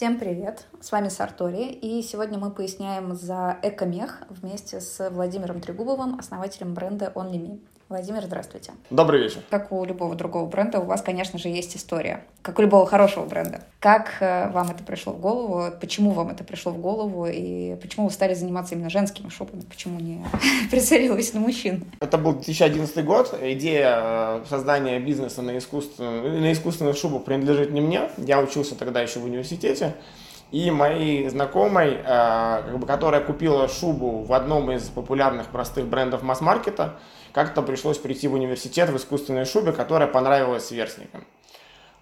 Всем привет! С вами Сартори, и сегодня мы поясняем за Экомех вместе с Владимиром Трегубовым, основателем бренда OnlyMe. Владимир, здравствуйте. Добрый вечер. Как у любого другого бренда, у вас, конечно же, есть история. Как у любого хорошего бренда. Как э, вам это пришло в голову? Почему вам это пришло в голову? И почему вы стали заниматься именно женскими шубами? Почему не прицелились на мужчин? Это был 2011 год. Идея э, создания бизнеса на, искусственную, на искусственных шубах принадлежит не мне. Я учился тогда еще в университете. И моей знакомой, э, которая купила шубу в одном из популярных простых брендов масс-маркета, как-то пришлось прийти в университет в искусственной шубе, которая понравилась сверстникам.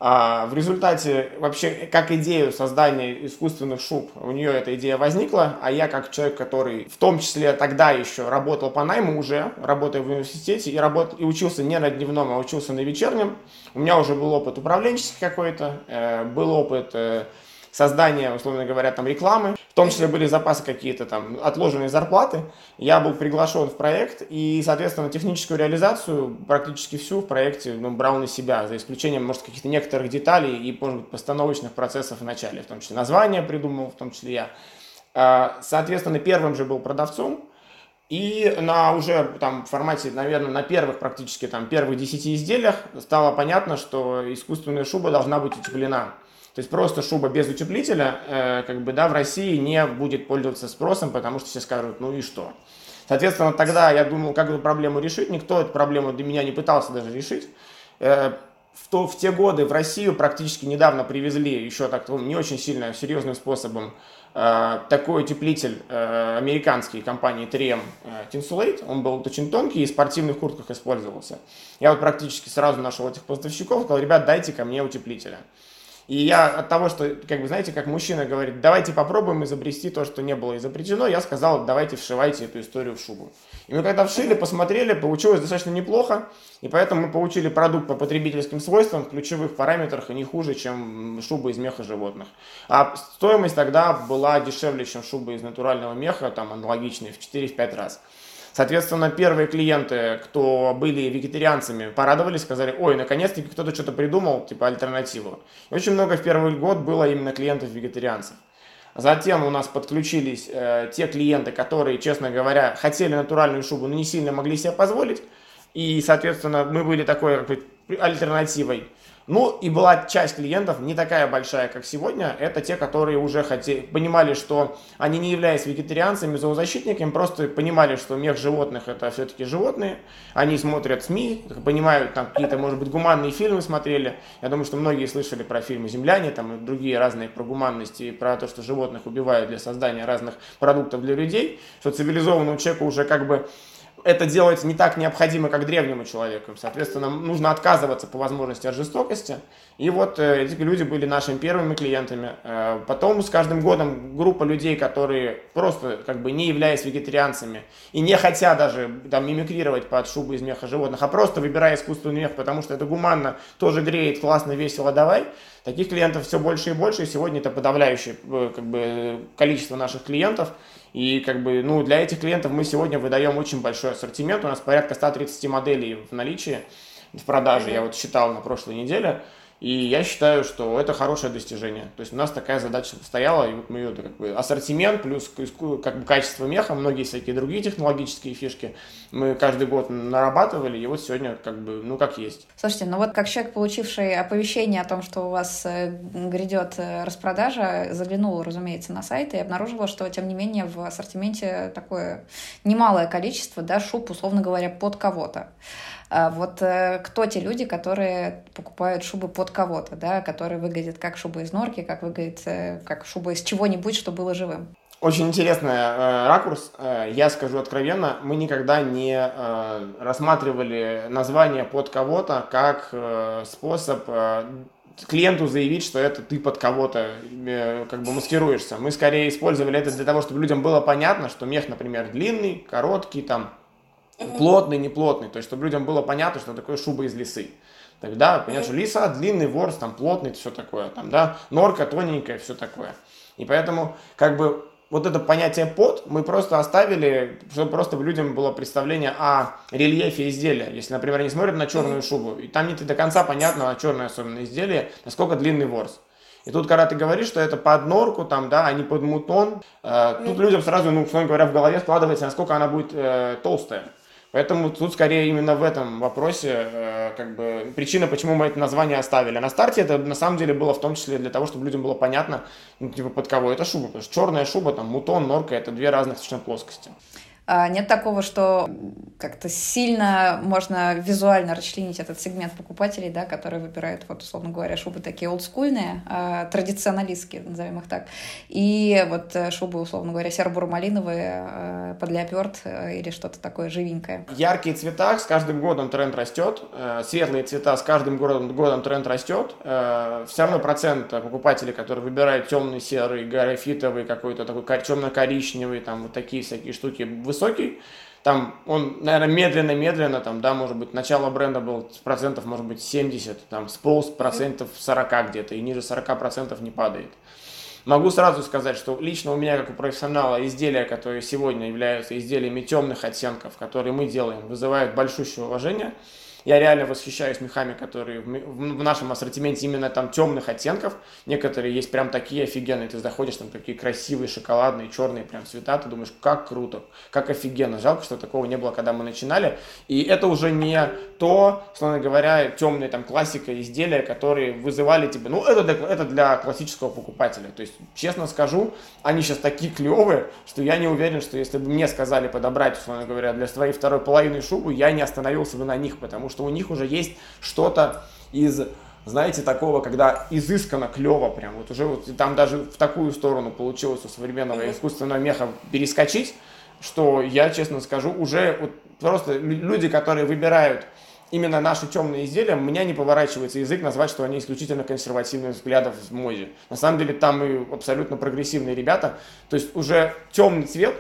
А в результате вообще как идею создания искусственных шуб у нее эта идея возникла, а я как человек, который в том числе тогда еще работал по найму уже, работая в университете и, работал, и учился не на дневном, а учился на вечернем, у меня уже был опыт управленческий какой-то, э, был опыт э, создания, условно говоря, там рекламы, в том числе были запасы какие-то там отложенные зарплаты. Я был приглашен в проект и, соответственно, техническую реализацию практически всю в проекте ну, брал на себя, за исключением, может, каких-то некоторых деталей и, может быть, постановочных процессов в начале, в том числе название придумал, в том числе я. А, соответственно, первым же был продавцом, и на уже там формате, наверное, на первых практически там первых 10 изделиях стало понятно, что искусственная шуба должна быть утеплена. То есть просто шуба без утеплителя, э, как бы, да, в России не будет пользоваться спросом, потому что все скажут, ну и что. Соответственно, тогда я думал, как эту проблему решить. Никто эту проблему для меня не пытался даже решить. Э, в, то, в те годы в Россию практически недавно привезли еще так не очень сильно серьезным способом э, такой утеплитель э, американской компании 3M э, Tinsulate. Он был очень тонкий и в спортивных куртках использовался. Я вот практически сразу нашел этих поставщиков, сказал, ребят, дайте ко мне утеплителя. И я от того, что, как бы, знаете, как мужчина говорит, давайте попробуем изобрести то, что не было изобретено, я сказал, давайте вшивайте эту историю в шубу. И мы когда вшили, посмотрели, получилось достаточно неплохо, и поэтому мы получили продукт по потребительским свойствам, в ключевых параметрах и не хуже, чем шуба из меха животных. А стоимость тогда была дешевле, чем шуба из натурального меха, там аналогичные, в 4-5 раз. Соответственно, первые клиенты, кто были вегетарианцами, порадовались, сказали, ой, наконец-таки кто-то что-то придумал, типа альтернативу. И очень много в первый год было именно клиентов-вегетарианцев. Затем у нас подключились э, те клиенты, которые, честно говоря, хотели натуральную шубу, но не сильно могли себе позволить. И, соответственно, мы были такой как бы, альтернативой. Ну и была часть клиентов, не такая большая, как сегодня, это те, которые уже хотели, понимали, что они не являясь вегетарианцами, зоозащитниками, просто понимали, что мех животных это все-таки животные, они смотрят СМИ, понимают, там какие-то, может быть, гуманные фильмы смотрели, я думаю, что многие слышали про фильмы «Земляне», там и другие разные про гуманность и про то, что животных убивают для создания разных продуктов для людей, что цивилизованному человеку уже как бы это делать не так необходимо, как древнему человеку. Соответственно, нужно отказываться по возможности от жестокости. И вот э, эти люди были нашими первыми клиентами. Э, потом с каждым годом группа людей, которые просто как бы не являясь вегетарианцами и не хотя даже там мимикрировать под шубу из меха животных, а просто выбирая искусственный мех, потому что это гуманно, тоже греет, классно, весело, давай. Таких клиентов все больше и больше, и сегодня это подавляющее э, как бы, количество наших клиентов. И как бы, ну, для этих клиентов мы сегодня выдаем очень большой ассортимент. У нас порядка 130 моделей в наличии, в продаже. Я вот считал на прошлой неделе. И я считаю, что это хорошее достижение. То есть у нас такая задача стояла, и вот мы ее как бы ассортимент плюс как бы качество меха, многие всякие другие технологические фишки мы каждый год нарабатывали, и вот сегодня как бы, ну как есть. Слушайте, ну вот как человек, получивший оповещение о том, что у вас э, грядет э, распродажа, заглянул, разумеется, на сайт и обнаружила, что, тем не менее, в ассортименте такое немалое количество, да, шуб, условно говоря, под кого-то. А вот э, кто те люди, которые покупают шубы под кого-то, да, которые выглядят как шуба из норки, как выглядит э, как шуба из чего-нибудь, что было живым? Очень интересный э, ракурс. Э, я скажу откровенно, мы никогда не э, рассматривали название под кого-то как э, способ э, клиенту заявить, что это ты под кого-то э, как бы маскируешься. Мы скорее использовали это для того, чтобы людям было понятно, что мех, например, длинный, короткий, там, плотный, неплотный, то есть чтобы людям было понятно, что такое шуба из лисы. Тогда, понятно, что лиса, длинный ворс, там плотный, все такое, там, да, норка тоненькая, все такое. И поэтому, как бы, вот это понятие под мы просто оставили, чтобы просто людям было представление о рельефе изделия. Если, например, они смотрят на черную шубу, и там не до конца понятно, а черное особенно изделие, насколько длинный ворс. И тут, когда ты говоришь, что это под норку, там, да, а не под мутон, э, тут людям сразу, ну, условно говоря, в голове складывается, насколько она будет э, толстая. Поэтому тут скорее именно в этом вопросе э, как бы причина, почему мы это название оставили. На старте это на самом деле было в том числе для того, чтобы людям было понятно, ну, типа под кого это шуба. Потому что черная шуба, там, мутон, норка это две разных совершенно плоскости. А, нет такого, что как-то сильно можно визуально расчленить этот сегмент покупателей, да, которые выбирают, вот, условно говоря, шубы такие олдскульные, а, традиционалистские, назовем их так, и вот э, шубы, условно говоря, серо-буро-малиновые э, под леоперд э, или что-то такое живенькое. Яркие цвета, с каждым годом тренд растет, светлые цвета, с каждым годом, годом тренд растет, все равно процент покупателей, которые выбирают темный серый, графитовый, какой-то такой темно-коричневый, там вот такие всякие штуки, высокий. Там он, наверное, медленно-медленно, там, да, может быть, начало бренда был процентов, может быть, 70, там, сполз процентов 40 где-то, и ниже 40 процентов не падает. Могу сразу сказать, что лично у меня, как у профессионала, изделия, которые сегодня являются изделиями темных оттенков, которые мы делаем, вызывают большущее уважение – я реально восхищаюсь мехами, которые в нашем ассортименте именно там темных оттенков. Некоторые есть прям такие офигенные. Ты заходишь, там такие красивые, шоколадные, черные прям цвета. Ты думаешь, как круто, как офигенно. Жалко, что такого не было, когда мы начинали. И это уже не то, словно говоря, темные там классика изделия, которые вызывали тебе. Ну, это для, это для классического покупателя. То есть, честно скажу, они сейчас такие клевые, что я не уверен, что если бы мне сказали подобрать, условно говоря, для своей второй половины шубу, я не остановился бы на них, потому что что у них уже есть что-то из знаете, такого, когда изысканно, клево прям, вот уже вот там даже в такую сторону получилось у современного искусственного меха перескочить, что я, честно скажу, уже вот просто люди, которые выбирают именно наши темные изделия, у меня не поворачивается язык назвать, что они исключительно консервативных взглядов в моде. На самом деле там и абсолютно прогрессивные ребята. То есть уже темный цвет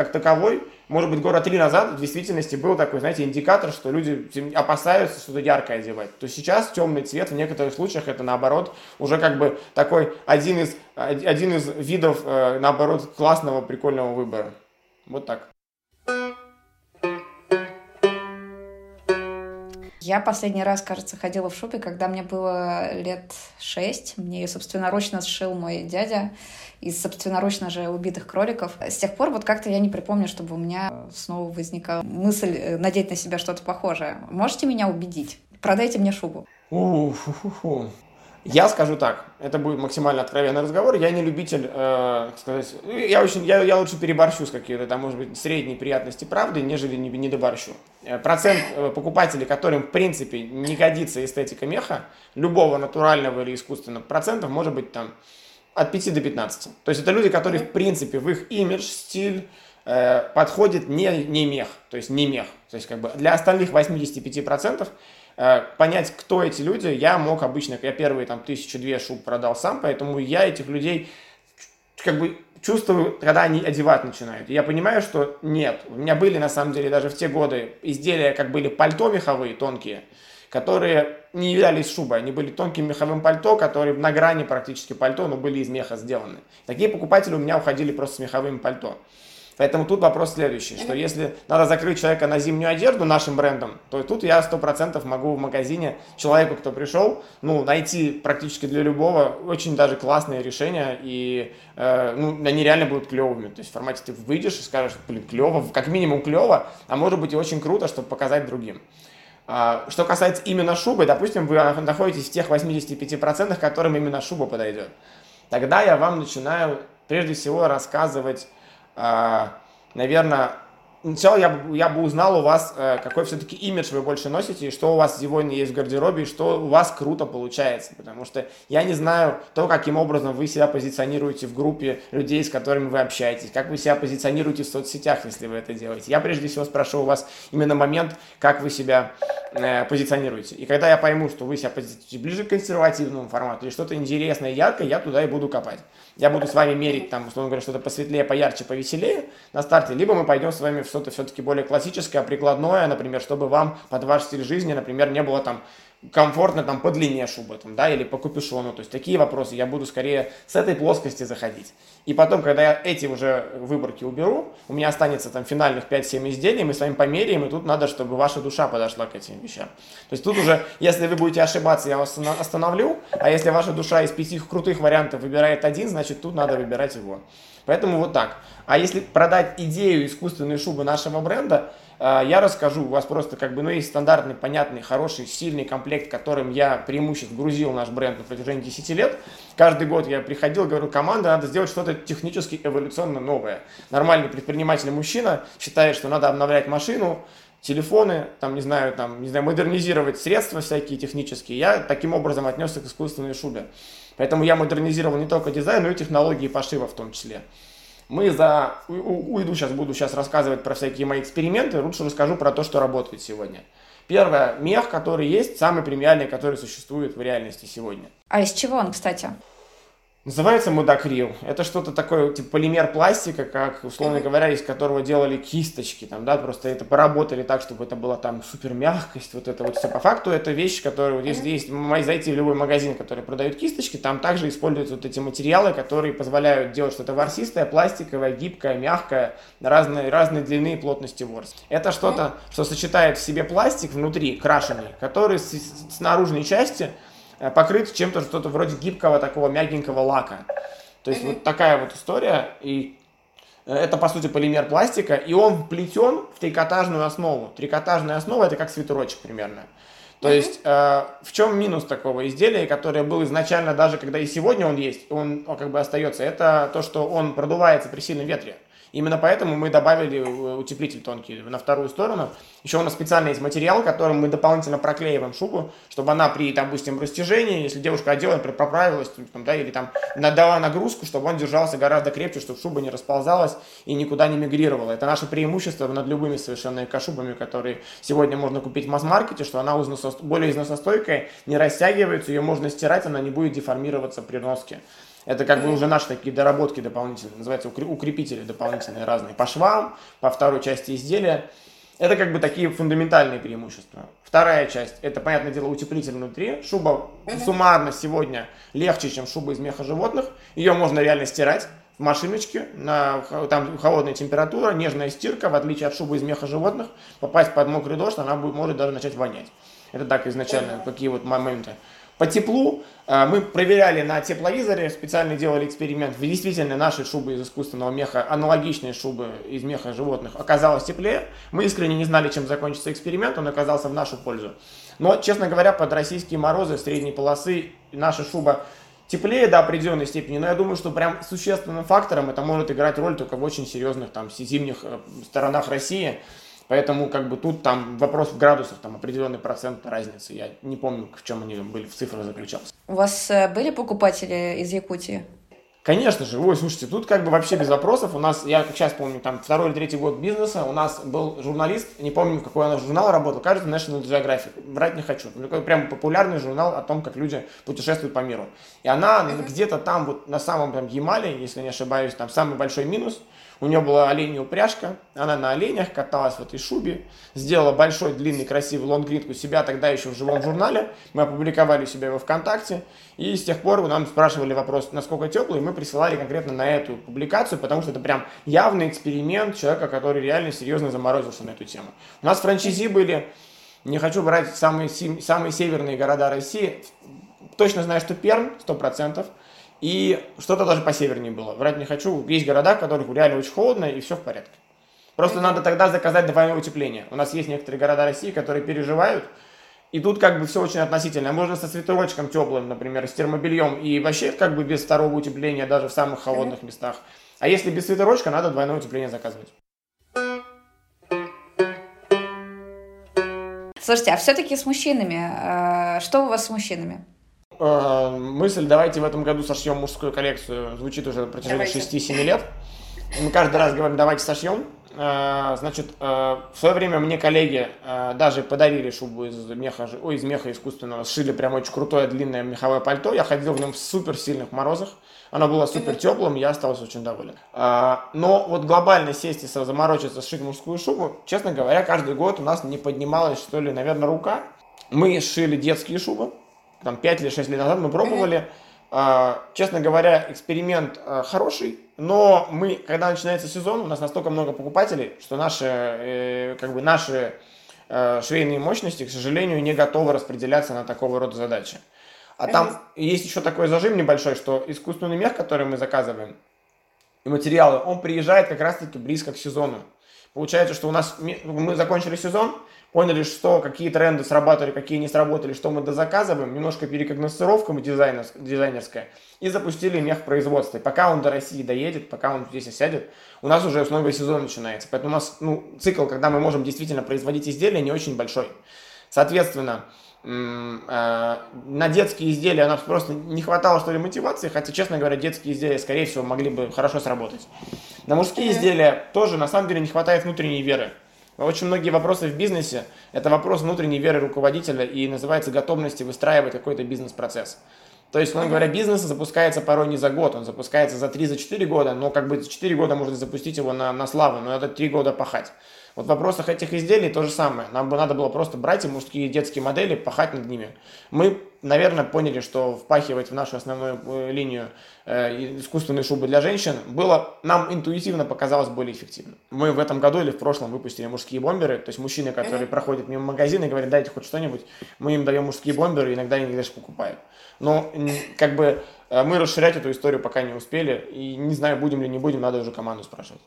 как таковой может быть, года три назад в действительности был такой, знаете, индикатор, что люди опасаются что-то яркое одевать. То сейчас темный цвет в некоторых случаях это наоборот уже как бы такой один из, один из видов, э, наоборот, классного, прикольного выбора. Вот так. Я последний раз, кажется, ходила в шубе, когда мне было лет шесть. Мне ее собственноручно сшил мой дядя из собственноручно же убитых кроликов. С тех пор вот как-то я не припомню, чтобы у меня снова возникала мысль э, надеть на себя что-то похожее. Можете меня убедить? Продайте мне шубу. Я скажу так, это будет максимально откровенный разговор. Я не любитель, э, сказать, я очень, я, я лучше переборщу с какие-то там, может быть, средней приятности правды, нежели не, не доборщу. Э, процент э, покупателей, которым в принципе не годится эстетика меха, любого натурального или искусственного процентов, может быть там от 5 до 15. То есть это люди, которые в принципе в их имидж, стиль э, подходит не, не мех, то есть не мех. То есть как бы для остальных 85 процентов Э, понять, кто эти люди, я мог обычно, я первые там тысячу-две шуб продал сам, поэтому я этих людей как бы чувствую, когда они одевать начинают. И я понимаю, что нет. У меня были, на самом деле, даже в те годы изделия, как были пальто меховые, тонкие, которые не являлись шубой, они были тонким меховым пальто, которые на грани практически пальто, но были из меха сделаны. Такие покупатели у меня уходили просто с меховым пальто. Поэтому тут вопрос следующий, что если надо закрыть человека на зимнюю одежду нашим брендом, то тут я сто процентов могу в магазине человеку, кто пришел, ну, найти практически для любого очень даже классные решения, и э, ну, они реально будут клевыми. То есть в формате ты выйдешь и скажешь, блин, клево, как минимум клево, а может быть и очень круто, чтобы показать другим. А, что касается именно шубы, допустим, вы находитесь в тех 85%, которым именно шуба подойдет. Тогда я вам начинаю прежде всего рассказывать наверное, сначала я, я бы узнал у вас, э, какой все-таки имидж вы больше носите, и что у вас сегодня есть в гардеробе, и что у вас круто получается. Потому что я не знаю то, каким образом вы себя позиционируете в группе людей, с которыми вы общаетесь, как вы себя позиционируете в соцсетях, если вы это делаете. Я прежде всего спрошу у вас именно момент, как вы себя э, позиционируете. И когда я пойму, что вы себя позиционируете ближе к консервативному формату или что-то интересное, яркое, я туда и буду копать. Я буду с вами мерить, там, условно говоря, что-то посветлее, поярче, повеселее на старте, либо мы пойдем с вами в что-то все-таки более классическое, прикладное, например, чтобы вам под ваш стиль жизни, например, не было там комфортно там по длине шубы, там, да, или по капюшону. То есть такие вопросы я буду скорее с этой плоскости заходить. И потом, когда я эти уже выборки уберу, у меня останется там финальных 5-7 изделий, мы с вами померяем, и тут надо, чтобы ваша душа подошла к этим вещам. То есть тут уже, если вы будете ошибаться, я вас остановлю, а если ваша душа из пяти крутых вариантов выбирает один, значит тут надо выбирать его. Поэтому вот так. А если продать идею искусственной шубы нашего бренда, я расскажу. У вас просто как бы, ну, есть стандартный, понятный, хороший, сильный комплект, которым я преимущественно грузил наш бренд на протяжении 10 лет. Каждый год я приходил, говорю, команда, надо сделать что-то технически эволюционно новое. Нормальный предприниматель мужчина считает, что надо обновлять машину, телефоны, там, не знаю, там, не знаю, модернизировать средства всякие технические. Я таким образом отнесся к искусственной шубе. Поэтому я модернизировал не только дизайн, но и технологии пошива в том числе. Мы за... Уйду сейчас, буду сейчас рассказывать про всякие мои эксперименты, лучше расскажу про то, что работает сегодня. Первое, мех, который есть, самый премиальный, который существует в реальности сегодня. А из чего он, кстати? Называется мудакрил. Это что-то такое, типа полимер пластика, как, условно говоря, из которого делали кисточки, там, да, просто это поработали так, чтобы это была там супер мягкость, вот это вот все. По факту это вещь, которая, вот если есть, зайти в любой магазин, который продает кисточки, там также используются вот эти материалы, которые позволяют делать что-то ворсистое, пластиковое, гибкое, мягкое, разные, разные длины и плотности ворс. Это что-то, что сочетает в себе пластик внутри, крашеный, который с, с наружной части покрыт чем-то что-то вроде гибкого такого мягенького лака. То есть вот такая вот история, и э, это по сути полимер пластика, и он вплетен в трикотажную основу. Трикотажная основа это как свитерочек примерно. То mm-hmm. есть э, в чем минус такого изделия, которое был изначально даже когда и сегодня он есть, он, он как бы остается, это то, что он продувается при сильном ветре. Именно поэтому мы добавили э, утеплитель тонкий на вторую сторону. Еще у нас специально есть материал, которым мы дополнительно проклеиваем шубу, чтобы она при, допустим, растяжении, если девушка одела, например, поправилась, там, да, или там надала нагрузку, чтобы он держался гораздо крепче, чтобы шуба не расползалась и никуда не мигрировала. Это наше преимущество над любыми совершенно эко-шубами, которые сегодня можно купить в масс-маркете, что она более износостойкая, не растягивается, ее можно стирать, она не будет деформироваться при носке. Это как бы уже наши такие доработки дополнительные, называется укрепители дополнительные разные по швам, по второй части изделия. Это как бы такие фундаментальные преимущества. Вторая часть, это, понятное дело, утеплитель внутри. Шуба суммарно сегодня легче, чем шуба из меха животных. Ее можно реально стирать в машиночке, на, там холодная температура, нежная стирка, в отличие от шубы из меха животных, попасть под мокрый дождь, она будет, может даже начать вонять. Это так изначально, какие вот моменты. По теплу э, мы проверяли на тепловизоре, специально делали эксперимент. Действительно, наши шубы из искусственного меха, аналогичные шубы из меха животных, оказалось теплее. Мы искренне не знали, чем закончится эксперимент, он оказался в нашу пользу. Но, честно говоря, под российские морозы средней полосы наша шуба теплее до определенной степени, но я думаю, что прям существенным фактором это может играть роль только в очень серьезных там зимних э, сторонах России. Поэтому как бы тут там вопрос в градусах, там определенный процент разницы. Я не помню, в чем они были, в цифрах заключался. У вас э, были покупатели из Якутии? Конечно же, ой, слушайте, тут как бы вообще без вопросов. У нас, я как сейчас помню, там второй или третий год бизнеса, у нас был журналист, не помню, какой она журнал работал, кажется, National Geographic, брать не хочу. Такой прям популярный журнал о том, как люди путешествуют по миру. И она где-то там вот на самом там Ямале, если не ошибаюсь, там самый большой минус – у нее была оленья упряжка, она на оленях каталась в этой шубе, сделала большой, длинный, красивый лонгрид у себя тогда еще в живом журнале. Мы опубликовали у себя его ВКонтакте. И с тех пор нам спрашивали вопрос, насколько теплый, и мы присылали конкретно на эту публикацию, потому что это прям явный эксперимент человека, который реально серьезно заморозился на эту тему. У нас франчизи были, не хочу брать самые, самые северные города России, точно знаю, что Пермь, 100%, и что-то даже по севернее было. Врать не хочу. Есть города, в которых реально очень холодно, и все в порядке. Просто надо тогда заказать двойное утепление. У нас есть некоторые города России, которые переживают, и тут как бы все очень относительно. Можно со свитерочком теплым, например, с термобельем, и вообще как бы без второго утепления даже в самых холодных местах. А если без свитерочка, надо двойное утепление заказывать. Слушайте, а все-таки с мужчинами, э, что у вас с мужчинами? Э, мысль, давайте в этом году сошьем мужскую коллекцию, звучит уже на протяжении 6-7 лет. Мы каждый раз говорим, давайте сошьем. Э, значит, э, в свое время мне коллеги э, даже подарили шубу из меха, ой, из меха искусственного, сшили прям очень крутое длинное меховое пальто. Я ходил в нем в супер сильных морозах. Оно было супер теплым, я остался очень доволен. Но вот глобально сесть и заморочиться, сшить мужскую шубу, честно говоря, каждый год у нас не поднималась, что ли, наверное, рука. Мы сшили детские шубы, там 5 или 6 лет назад мы пробовали. А, честно говоря, эксперимент а, хороший, но мы, когда начинается сезон, у нас настолько много покупателей, что наши, э, как бы наши э, швейные мощности, к сожалению, не готовы распределяться на такого рода задачи. А там есть еще такой зажим небольшой, что искусственный мех, который мы заказываем, и материалы, он приезжает как раз-таки близко к сезону. Получается, что у нас мы закончили сезон, поняли, что какие тренды срабатывали, какие не сработали, что мы дозаказываем, немножко перекогностировка дизайнерская, и запустили мех производства. И пока он до России доедет, пока он здесь осядет, у нас уже новый сезон начинается. Поэтому у нас ну, цикл, когда мы можем действительно производить изделия, не очень большой. Соответственно, э, на детские изделия нам просто не хватало, что ли, мотивации, хотя, честно говоря, детские изделия, скорее всего, могли бы хорошо сработать. На мужские изделия тоже, на самом деле, не хватает внутренней веры. Очень многие вопросы в бизнесе – это вопрос внутренней веры руководителя и называется готовности выстраивать какой-то бизнес-процесс. То есть, условно говоря, бизнес запускается порой не за год, он запускается за 3-4 года, но как бы за 4 года можно запустить его на, на славу, но это 3 года пахать. Вот в вопросах этих изделий то же самое. Нам бы надо было просто брать и мужские и детские модели, пахать над ними. Мы, наверное, поняли, что впахивать в нашу основную э, линию э, искусственные шубы для женщин было, нам интуитивно показалось более эффективно. Мы в этом году или в прошлом выпустили мужские бомберы, то есть мужчины, которые проходят мимо магазина и говорят, дайте хоть что-нибудь, мы им даем мужские бомберы, иногда они даже покупают. Но как бы э, мы расширять эту историю пока не успели, и не знаю, будем ли не будем, надо уже команду спрашивать.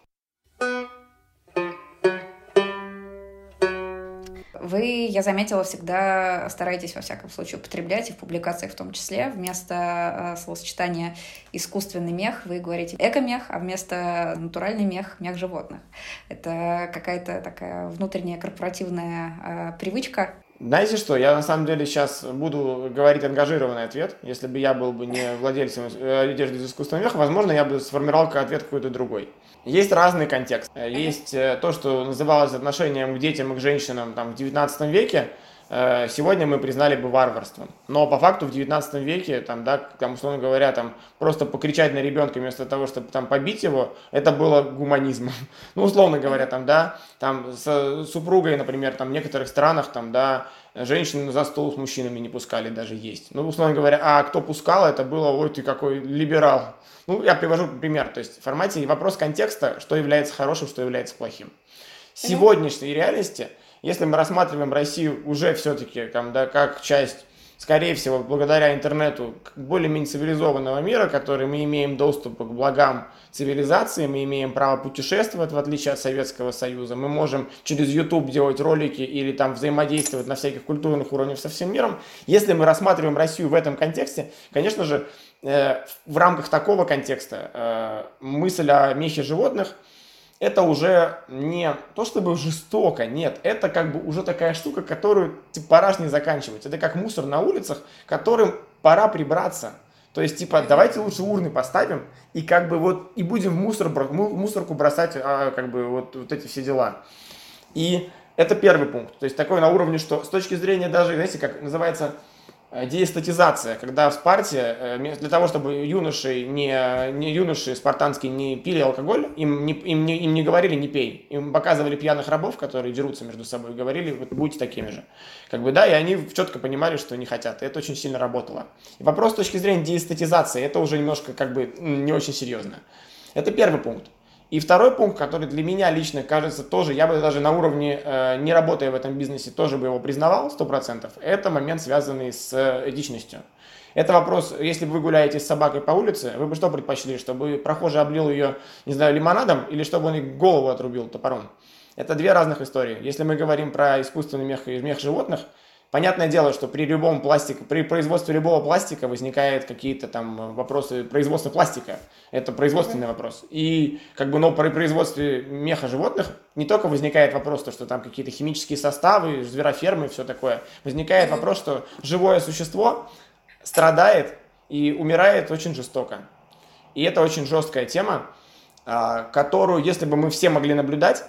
Вы, я заметила, всегда стараетесь, во всяком случае, употреблять и в публикациях в том числе, вместо э, словосочетания «искусственный мех» вы говорите «экомех», а вместо «натуральный мех» — «мех животных». Это какая-то такая внутренняя корпоративная э, привычка, знаете что, я на самом деле сейчас буду говорить ангажированный ответ. Если бы я был бы не владельцем э, одежды из искусственного меха, возможно, я бы сформировал ответ какой-то другой. Есть разный контекст. Есть э, то, что называлось отношением к детям и к женщинам там, в 19 веке, Э, сегодня мы признали бы варварством. Но по факту в 19 веке, там, да, там, условно говоря, там, просто покричать на ребенка вместо того, чтобы там побить его, это было гуманизмом. Ну, условно говоря, там, да, там, с супругой, например, там, в некоторых странах, там, да, женщины за стол с мужчинами не пускали даже есть. Ну, условно говоря, а кто пускал, это было, ой, ты какой либерал. Ну, я привожу пример, то есть в формате вопрос контекста, что является хорошим, что является плохим. В сегодняшней реальности – если мы рассматриваем Россию уже все-таки там, да, как часть, скорее всего, благодаря интернету более-менее цивилизованного мира, который мы имеем доступ к благам цивилизации, мы имеем право путешествовать, в отличие от Советского Союза, мы можем через YouTube делать ролики или там взаимодействовать на всяких культурных уровнях со всем миром. Если мы рассматриваем Россию в этом контексте, конечно же, э, в рамках такого контекста э, мысль о мехе животных – это уже не то чтобы жестоко, нет, это как бы уже такая штука, которую типа, пора не заканчивать. Это как мусор на улицах, которым пора прибраться. То есть, типа, давайте лучше урны поставим и как бы вот и будем в, мусор, в мусорку бросать а, как бы вот, вот эти все дела. И это первый пункт. То есть такой на уровне, что с точки зрения даже, знаете, как называется, Э, деэстетизация, когда в Спарте э, для того, чтобы юноши, не, не юноши спартанские не пили алкоголь, им не, им, не, им не говорили «не пей». Им показывали пьяных рабов, которые дерутся между собой, говорили вот, «будьте такими же». Как бы, да, и они четко понимали, что не хотят. И это очень сильно работало. И вопрос с точки зрения деэстетизации, это уже немножко как бы не очень серьезно. Это первый пункт. И второй пункт, который для меня лично кажется тоже, я бы даже на уровне, э, не работая в этом бизнесе, тоже бы его признавал 100%, это момент, связанный с этичностью. Это вопрос, если бы вы гуляете с собакой по улице, вы бы что предпочли, чтобы прохожий облил ее, не знаю, лимонадом, или чтобы он ей голову отрубил топором? Это две разных истории. Если мы говорим про искусственный мех и мех животных – Понятное дело, что при любом пластике, при производстве любого пластика возникают какие-то там вопросы производства пластика. Это производственный вопрос. И как бы, но при производстве меха животных не только возникает вопрос, то, что там какие-то химические составы, зверофермы и все такое. Возникает вопрос, что живое существо страдает и умирает очень жестоко. И это очень жесткая тема, а, которую, если бы мы все могли наблюдать,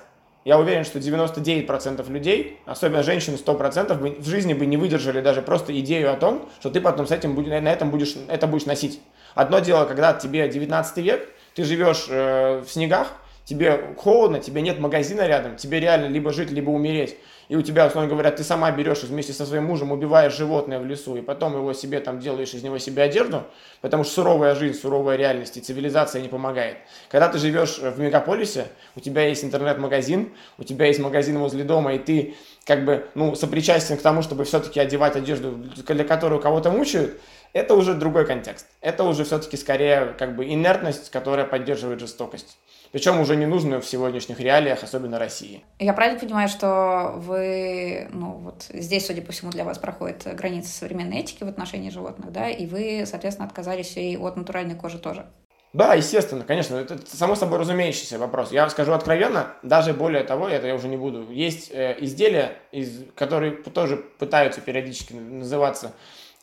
я уверен, что 99% людей, особенно женщины 100%, в жизни бы не выдержали даже просто идею о том, что ты потом с этим, на этом будешь, это будешь носить. Одно дело, когда тебе 19 век, ты живешь э, в снегах, тебе холодно, тебе нет магазина рядом, тебе реально либо жить, либо умереть. И у тебя, условно говоря, ты сама берешь вместе со своим мужем, убиваешь животное в лесу, и потом его себе там делаешь из него себе одежду, потому что суровая жизнь, суровая реальность и цивилизация не помогает. Когда ты живешь в мегаполисе, у тебя есть интернет-магазин, у тебя есть магазин возле дома, и ты как бы, ну, сопричастен к тому, чтобы все-таки одевать одежду, для которой кого-то мучают, это уже другой контекст. Это уже все-таки скорее как бы инертность, которая поддерживает жестокость. Причем уже не нужно в сегодняшних реалиях, особенно России. Я правильно понимаю, что вы, ну вот здесь, судя по всему, для вас проходит граница современной этики в отношении животных, да, и вы, соответственно, отказались и от натуральной кожи тоже? Да, естественно, конечно, это само собой разумеющийся вопрос. Я скажу откровенно, даже более того, это я уже не буду. Есть э, изделия, из, которые тоже пытаются периодически называться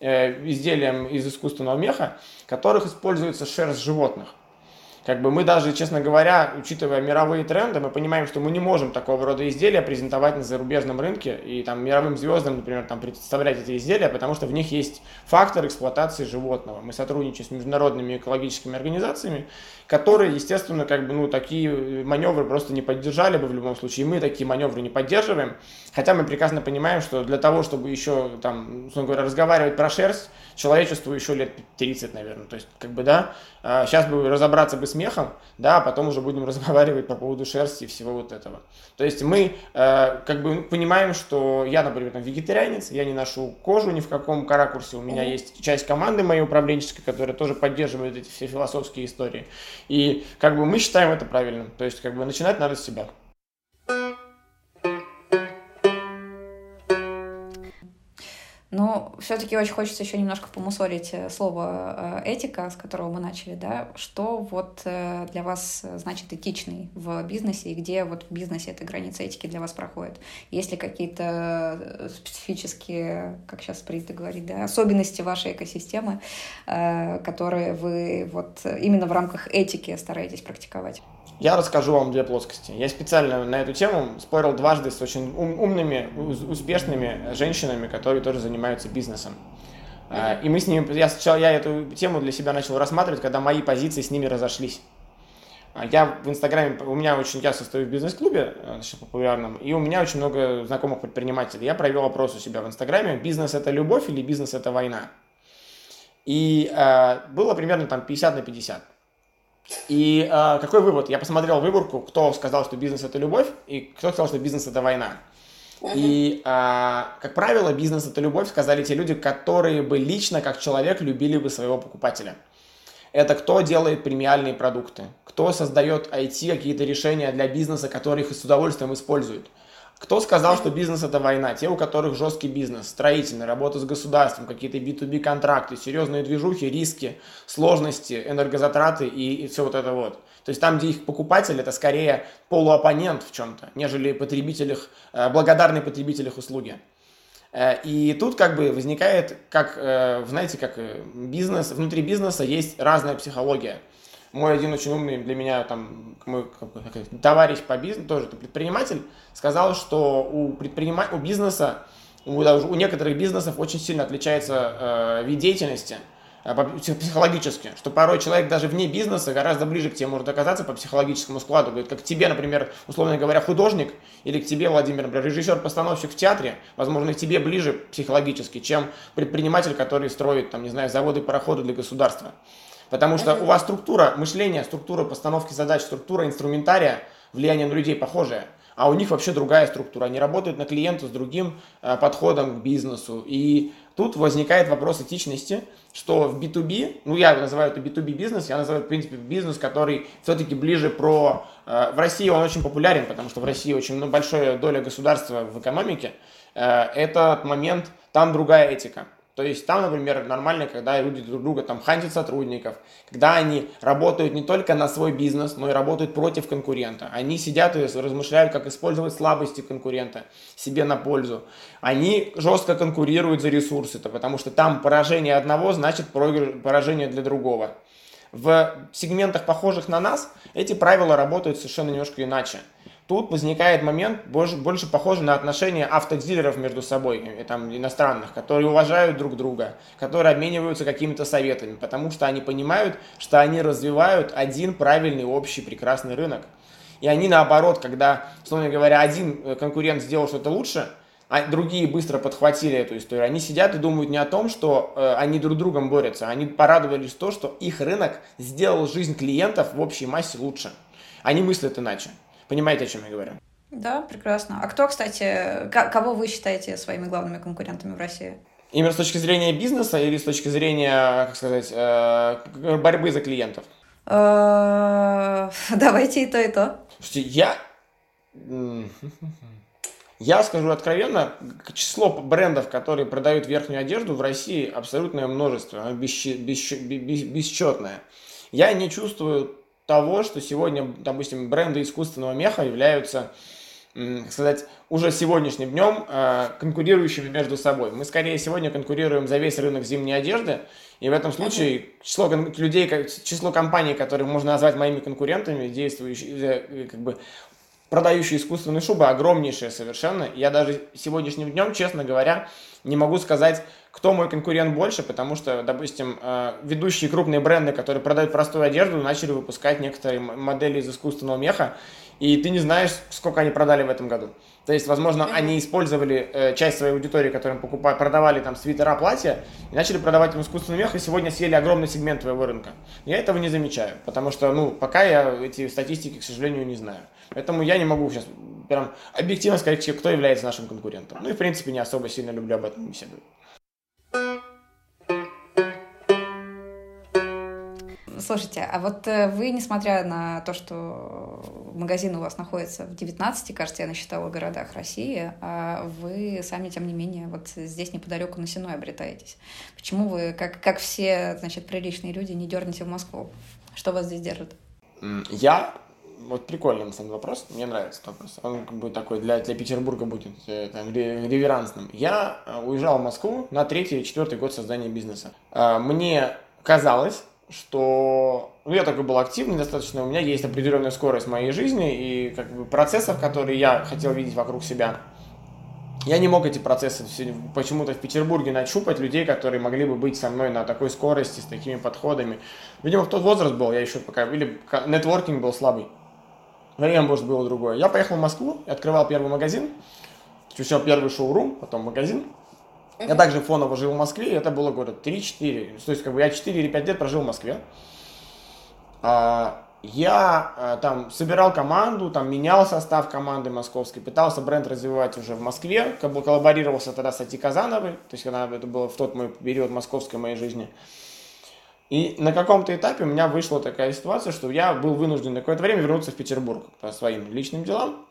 э, изделием из искусственного меха, в которых используется шерсть животных. Как бы мы даже, честно говоря, учитывая мировые тренды, мы понимаем, что мы не можем такого рода изделия презентовать на зарубежном рынке и там мировым звездам, например, там представлять эти изделия, потому что в них есть фактор эксплуатации животного. Мы сотрудничаем с международными экологическими организациями, которые, естественно, как бы, ну, такие маневры просто не поддержали бы в любом случае. И мы такие маневры не поддерживаем. Хотя мы прекрасно понимаем, что для того, чтобы еще, там, условно говоря, разговаривать про шерсть, человечеству еще лет 30, наверное. То есть, как бы, да, сейчас а, бы разобраться бы с мехом, да, а потом уже будем разговаривать по поводу шерсти и всего вот этого. То есть мы, э, как бы, понимаем, что я, например, там, вегетарианец, я не ношу кожу ни в каком ракурсе, у меня есть часть команды моей управленческой, которая тоже поддерживает эти все философские истории. И, как бы, мы считаем это правильным. То есть, как бы, начинать надо с себя. Все-таки очень хочется еще немножко помусорить э, слово э, этика, с которого мы начали, да, что вот э, для вас значит этичный в бизнесе и где вот в бизнесе эта граница этики для вас проходит? Есть ли какие-то специфические, как сейчас принято говорить, да, особенности вашей экосистемы, которые вы вот именно в рамках этики стараетесь практиковать? Я расскажу вам две плоскости. Я специально на эту тему спорил дважды с очень ум, умными, успешными женщинами, которые тоже занимаются бизнесом. А, и мы с ними, я сначала я эту тему для себя начал рассматривать, когда мои позиции с ними разошлись. А, я в Инстаграме, у меня очень, я состою в бизнес-клубе, э, популярном, и у меня очень много знакомых предпринимателей. Я провел опрос у себя в Инстаграме, бизнес это любовь или бизнес это война? И э, было примерно там 50 на 50. И э, какой вывод? Я посмотрел выборку, кто сказал, что бизнес это любовь, и кто сказал, что бизнес это война. И, э, как правило, бизнес это любовь, сказали те люди, которые бы лично, как человек, любили бы своего покупателя. Это кто делает премиальные продукты, кто создает IT, какие-то решения для бизнеса, которые их с удовольствием используют. Кто сказал, что бизнес это война? Те, у которых жесткий бизнес, строительный, работа с государством, какие-то B2B контракты, серьезные движухи, риски, сложности, энергозатраты и, и все вот это вот. То есть там, где их покупатель, это скорее полуоппонент в чем-то, нежели потребитель их, э, благодарный потребитель их услуги. Э, и тут как бы возникает, как, э, знаете, как бизнес, внутри бизнеса есть разная психология мой один очень умный для меня там мой товарищ по бизнесу, тоже предприниматель, сказал, что у предпринима... у бизнеса, у, у некоторых бизнесов очень сильно отличается э, вид деятельности э, психологически, что порой человек даже вне бизнеса гораздо ближе к тебе может оказаться по психологическому складу. Говорит, как тебе, например, условно говоря, художник, или к тебе, Владимир, например, режиссер-постановщик в театре, возможно, тебе ближе психологически, чем предприниматель, который строит, там, не знаю, заводы, пароходы для государства. Потому что у вас структура мышления, структура постановки задач, структура инструментария, влияние на людей похожее. А у них вообще другая структура. Они работают на клиента с другим э, подходом к бизнесу. И тут возникает вопрос этичности, что в B2B, ну я называю это B2B бизнес, я называю, в принципе, бизнес, который все-таки ближе про... Э, в России он очень популярен, потому что в России очень ну, большая доля государства в экономике. Э, этот момент, там другая этика. То есть там, например, нормально, когда люди друг друга там хантят сотрудников, когда они работают не только на свой бизнес, но и работают против конкурента. Они сидят и размышляют, как использовать слабости конкурента себе на пользу. Они жестко конкурируют за ресурсы, -то, потому что там поражение одного значит поражение для другого. В сегментах, похожих на нас, эти правила работают совершенно немножко иначе тут возникает момент больше, больше похожий на отношения автодилеров между собой, э, там, иностранных, которые уважают друг друга, которые обмениваются какими-то советами, потому что они понимают, что они развивают один правильный общий прекрасный рынок. И они наоборот, когда, условно говоря, один э, конкурент сделал что-то лучше, а другие быстро подхватили эту историю. Они сидят и думают не о том, что э, они друг другом борются, они порадовались то, что их рынок сделал жизнь клиентов в общей массе лучше. Они мыслят иначе. Понимаете, о чем я говорю? Да, прекрасно. А кто, кстати, кого вы считаете своими главными конкурентами в России? Именно с точки зрения бизнеса или с точки зрения, как сказать, э, борьбы за клиентов? Э, давайте и то, и то. Слушайте, я... Я скажу откровенно, число брендов, которые продают верхнюю одежду в России абсолютное множество, оно бесчетное. Я не чувствую того, что сегодня, допустим, бренды искусственного меха являются сказать, уже сегодняшним днем э, конкурирующими между собой. Мы скорее сегодня конкурируем за весь рынок зимней одежды, и в этом случае число людей, число компаний, которые можно назвать моими конкурентами, действующие, э, как бы продающие искусственные шубы, огромнейшее совершенно. Я даже сегодняшним днем, честно говоря, не могу сказать, кто мой конкурент больше, потому что, допустим, э, ведущие крупные бренды, которые продают простую одежду, начали выпускать некоторые модели из искусственного меха, и ты не знаешь, сколько они продали в этом году. То есть, возможно, они использовали э, часть своей аудитории, которым покупали, продавали там свитера, платья, и начали продавать им искусственный мех, и сегодня съели огромный сегмент твоего рынка. Я этого не замечаю, потому что, ну, пока я эти статистики, к сожалению, не знаю. Поэтому я не могу сейчас прям объективно сказать, кто является нашим конкурентом. Ну и, в принципе, не особо сильно люблю об этом беседовать. Слушайте, а вот э, вы, несмотря на то, что магазин у вас находится в 19, кажется, я насчитала городах России, а вы сами, тем не менее, вот здесь неподалеку на Сеной обретаетесь. Почему вы, как, как все, значит, приличные люди, не дернете в Москву? Что вас здесь держит? Я вот прикольный на самом деле вопрос, мне нравится этот вопрос. Он как бы такой для, для Петербурга будет э, там, реверансным. Я э, уезжал в Москву на третий, четвертый год создания бизнеса. Мне казалось, что ну, я такой был активный достаточно, у меня есть определенная скорость моей жизни и как бы процессов, которые я хотел видеть вокруг себя. Я не мог эти процессы почему-то в Петербурге нащупать людей, которые могли бы быть со мной на такой скорости, с такими подходами. Видимо, в тот возраст был, я еще пока, или нетворкинг был слабый. Время, может, было другое. Я поехал в Москву, открывал первый магазин, сначала первый шоурум, потом магазин. Я также фоново жил в Москве, это было года 3-4. То есть, как бы я 4 или 5 лет прожил в Москве. А, я а, там собирал команду, там менял состав команды московской, пытался бренд развивать уже в Москве, как бы коллаборировался тогда с Ати Казановой, то есть когда это было в тот мой период московской моей жизни. И на каком-то этапе у меня вышла такая ситуация, что я был вынужден на какое-то время вернуться в Петербург по своим личным делам.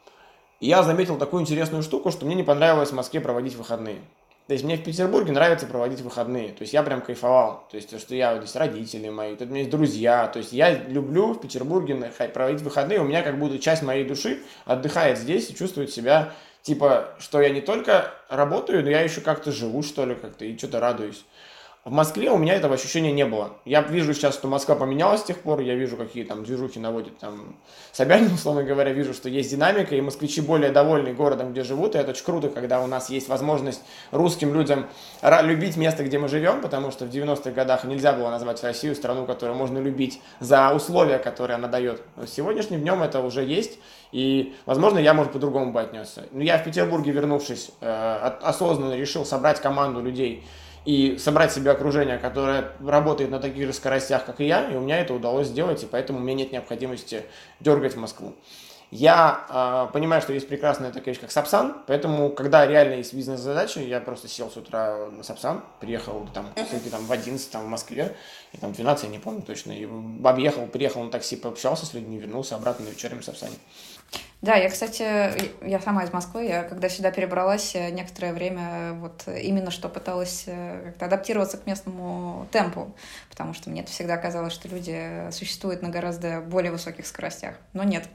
И я заметил такую интересную штуку, что мне не понравилось в Москве проводить выходные. То есть мне в Петербурге нравится проводить выходные. То есть я прям кайфовал. То есть то, что я, здесь родители мои, тут у меня есть друзья. То есть я люблю в Петербурге проводить выходные. У меня как будто часть моей души отдыхает здесь и чувствует себя, типа, что я не только работаю, но я еще как-то живу, что ли, как-то, и что-то радуюсь. В Москве у меня этого ощущения не было. Я вижу сейчас, что Москва поменялась с тех пор, я вижу, какие там движухи наводит там Собянин, условно говоря, вижу, что есть динамика, и москвичи более довольны городом, где живут, и это очень круто, когда у нас есть возможность русским людям любить место, где мы живем, потому что в 90-х годах нельзя было назвать Россию страну, которую можно любить за условия, которые она дает. Сегодняшним днем это уже есть, и, возможно, я, может, по-другому бы отнесся. Но я в Петербурге, вернувшись, э, осознанно решил собрать команду людей, и собрать себе окружение, которое работает на таких же скоростях, как и я, и у меня это удалось сделать, и поэтому у меня нет необходимости дергать в Москву. Я э, понимаю, что есть прекрасная такая вещь, как Сапсан, поэтому, когда реально есть бизнес-задачи, я просто сел с утра на Сапсан, приехал там, там в 11 там, в Москве, и там 12, я не помню точно, и объехал, приехал на такси, пообщался с людьми, вернулся обратно на вечернем Сапсане. Да, я, кстати, я сама из Москвы, я когда сюда перебралась, э, некоторое время вот именно что пыталась э, как-то адаптироваться к местному темпу, потому что мне это всегда казалось, что люди существуют на гораздо более высоких скоростях. Но нет,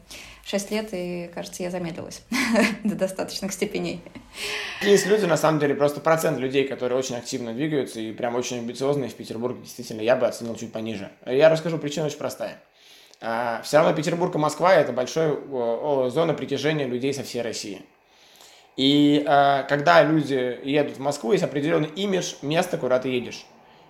шесть лет, и, кажется, я замедлилась до достаточных степеней. Есть люди, на самом деле, просто процент людей, которые очень активно двигаются и прям очень амбициозные в Петербурге, действительно, я бы оценил чуть пониже. Я расскажу, причина очень простая. А, все равно Петербург и Москва – это большая зона притяжения людей со всей России. И а, когда люди едут в Москву, есть определенный имидж места, куда ты едешь.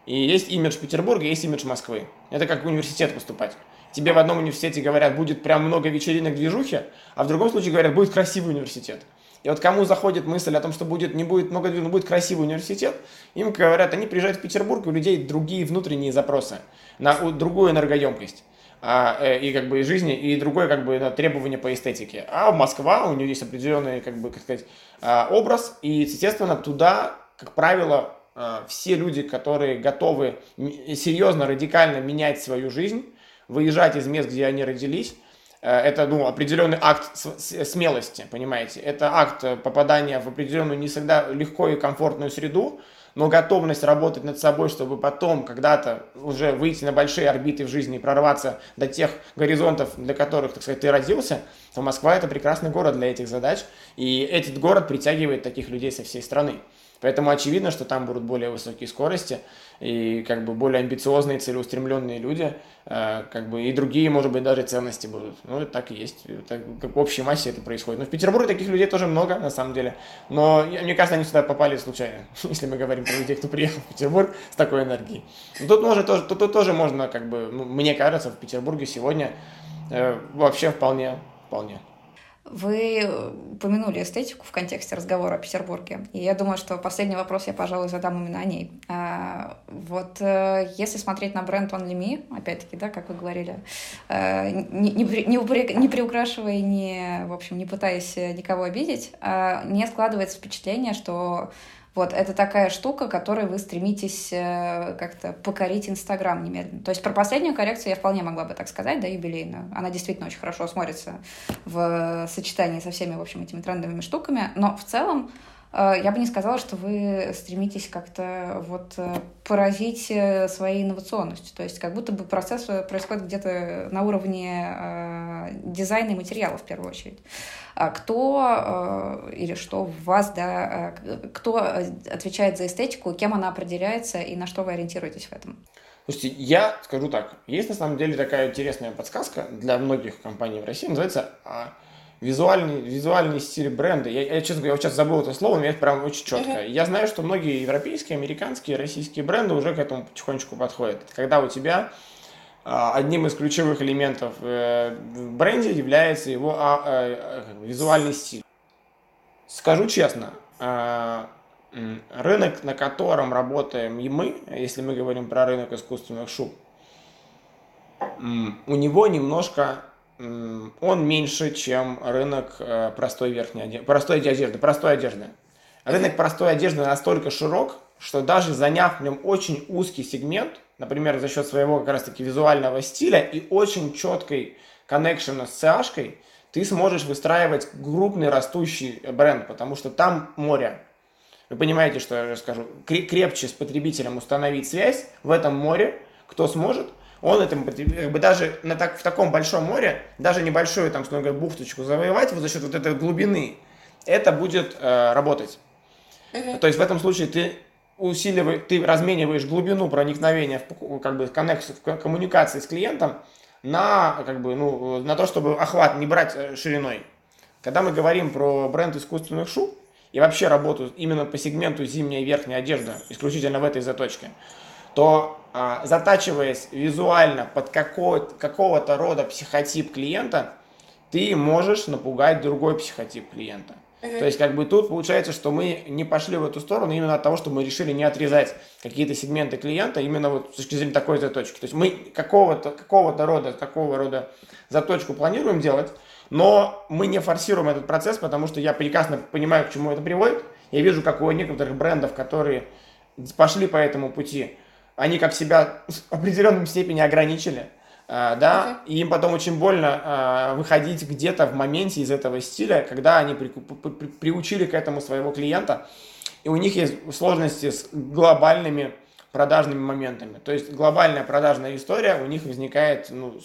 И есть имидж Петербурга, есть имидж Москвы. Это как в университет поступать. тебе в одном университете говорят, будет прям много вечеринок, движухи, а в другом случае говорят, будет красивый университет. И вот кому заходит мысль о том, что будет, не будет много но будет красивый университет, им говорят, они приезжают в Петербург, у людей другие внутренние запросы на другую энергоемкость и как бы жизни, и другое как бы требование по эстетике. А Москва, у нее есть определенный, как бы, как сказать, а, образ, и, естественно, туда, как правило, а, все люди, которые готовы серьезно, радикально менять свою жизнь, выезжать из мест, где они родились, Э, это ну, определенный акт смелости, понимаете. Это акт э, попадания в определенную не всегда легкую и комфортную среду, но готовность работать над собой, чтобы потом когда-то уже выйти на большие орбиты в жизни и прорваться до тех горизонтов, для которых, так сказать, ты родился, то Москва это прекрасный город для этих задач, и этот город притягивает таких людей со всей страны. Поэтому очевидно, что там будут более высокие скорости и как бы более амбициозные, целеустремленные люди, э, как бы и другие, может быть, даже ценности будут. Ну, это так и есть. Это, как в общей массе это происходит. Но в Петербурге таких людей тоже много, на самом деле. Но мне кажется, они сюда попали случайно, если мы говорим про людей, кто приехал в Петербург с такой энергией. Но тут, может, тоже, тут, тут тоже можно, как бы, мне кажется, в Петербурге сегодня э, вообще вполне, вполне. Вы упомянули эстетику в контексте разговора о Петербурге, и я думаю, что последний вопрос я, пожалуй, задам именно о ней. А, вот э, если смотреть на бренд Only Me, опять-таки, да, как вы говорили, э, не, не, не, не приукрашивая, не, в общем, не пытаясь никого обидеть, а, мне складывается впечатление, что вот, это такая штука, которой вы стремитесь э, как-то покорить Инстаграм немедленно. То есть про последнюю коррекцию я вполне могла бы так сказать, да, юбилейную. Она действительно очень хорошо смотрится в сочетании со всеми, в общем, этими трендовыми штуками. Но в целом э, я бы не сказала, что вы стремитесь как-то вот э, поразить своей инновационностью. То есть как будто бы процесс происходит где-то на уровне дизайна и материала в первую очередь. А кто э, или что в вас, да, э, кто отвечает за эстетику, кем она определяется и на что вы ориентируетесь в этом? Слушайте, я скажу так. Есть на самом деле такая интересная подсказка для многих компаний в России. Называется а, визуальный, визуальный стиль бренда. Я, я, честно говоря, я сейчас забыл это слово, но это прям очень четко. Uh-huh. Я знаю, что многие европейские, американские, российские бренды уже к этому потихонечку подходят. Когда у тебя а, одним из ключевых элементов э, в бренде является его а, а, визуальный стиль. Скажу честно, рынок, на котором работаем и мы, если мы говорим про рынок искусственных шуб, у него немножко он меньше, чем рынок э, простой верхней одежды, простой одежды, простой одежды. Рынок простой одежды настолько широк, что даже заняв в нем очень узкий сегмент, например, за счет своего как раз-таки визуального стиля и очень четкой коннекшена с CH, ты сможешь выстраивать крупный растущий бренд, потому что там море. Вы понимаете, что я скажу? Крепче с потребителем установить связь в этом море, кто сможет, он этим, как бы даже на так, в таком большом море, даже небольшую, там, что говоря, бухточку завоевать вот за счет вот этой глубины, это будет э, работать. Uh-huh. То есть в этом случае ты усиливаешь, ты размениваешь глубину проникновения в как бы, коннекцию, в коммуникации с клиентом на, как бы, ну, на то, чтобы охват не брать э, шириной. Когда мы говорим про бренд искусственных шуб и вообще работу именно по сегменту зимняя и верхняя одежда, исключительно в этой заточке, то затачиваясь визуально под какого-то рода психотип клиента, ты можешь напугать другой психотип клиента. Uh-huh. То есть, как бы тут получается, что мы не пошли в эту сторону именно от того, что мы решили не отрезать какие-то сегменты клиента именно вот с точки зрения такой заточки. То есть мы какого-то какого рода, такого рода заточку планируем делать, но мы не форсируем этот процесс, потому что я прекрасно понимаю, к чему это приводит. Я вижу, как у некоторых брендов, которые пошли по этому пути, они как себя в определенной степени ограничили. Uh, да, okay. и им потом очень больно uh, выходить где-то в моменте из этого стиля, когда они при, при, приучили к этому своего клиента, и у них есть сложности с глобальными продажными моментами. То есть глобальная продажная история, у них возникает ну,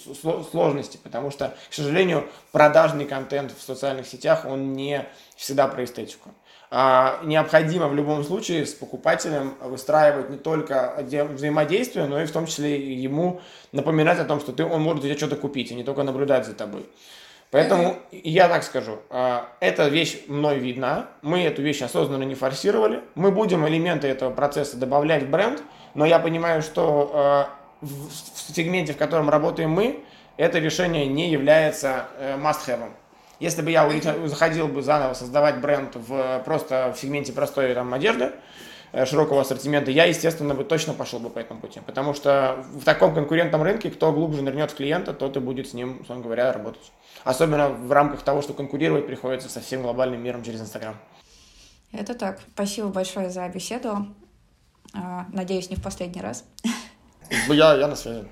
сложности, потому что, к сожалению, продажный контент в социальных сетях, он не всегда про эстетику. А, необходимо в любом случае с покупателем выстраивать не только взаимодействие, но и в том числе ему напоминать о том, что ты, он может у тебя что-то купить, а не только наблюдать за тобой. Поэтому я так скажу, а, эта вещь мной видна, мы эту вещь осознанно не форсировали, мы будем элементы этого процесса добавлять в бренд, но я понимаю, что а, в сегменте, в котором работаем мы, это решение не является э, must-have. Если бы я заходил бы заново создавать бренд в, просто в сегменте простой там, одежды, э, широкого ассортимента, я, естественно, бы точно пошел бы по этому пути. Потому что в таком конкурентном рынке, кто глубже нырнет в клиента, тот и будет с ним, условно говоря, работать. Особенно в рамках того, что конкурировать приходится со всем глобальным миром через Инстаграм. Это так. Спасибо большое за беседу. А, надеюсь, не в последний раз. Я, я на связи.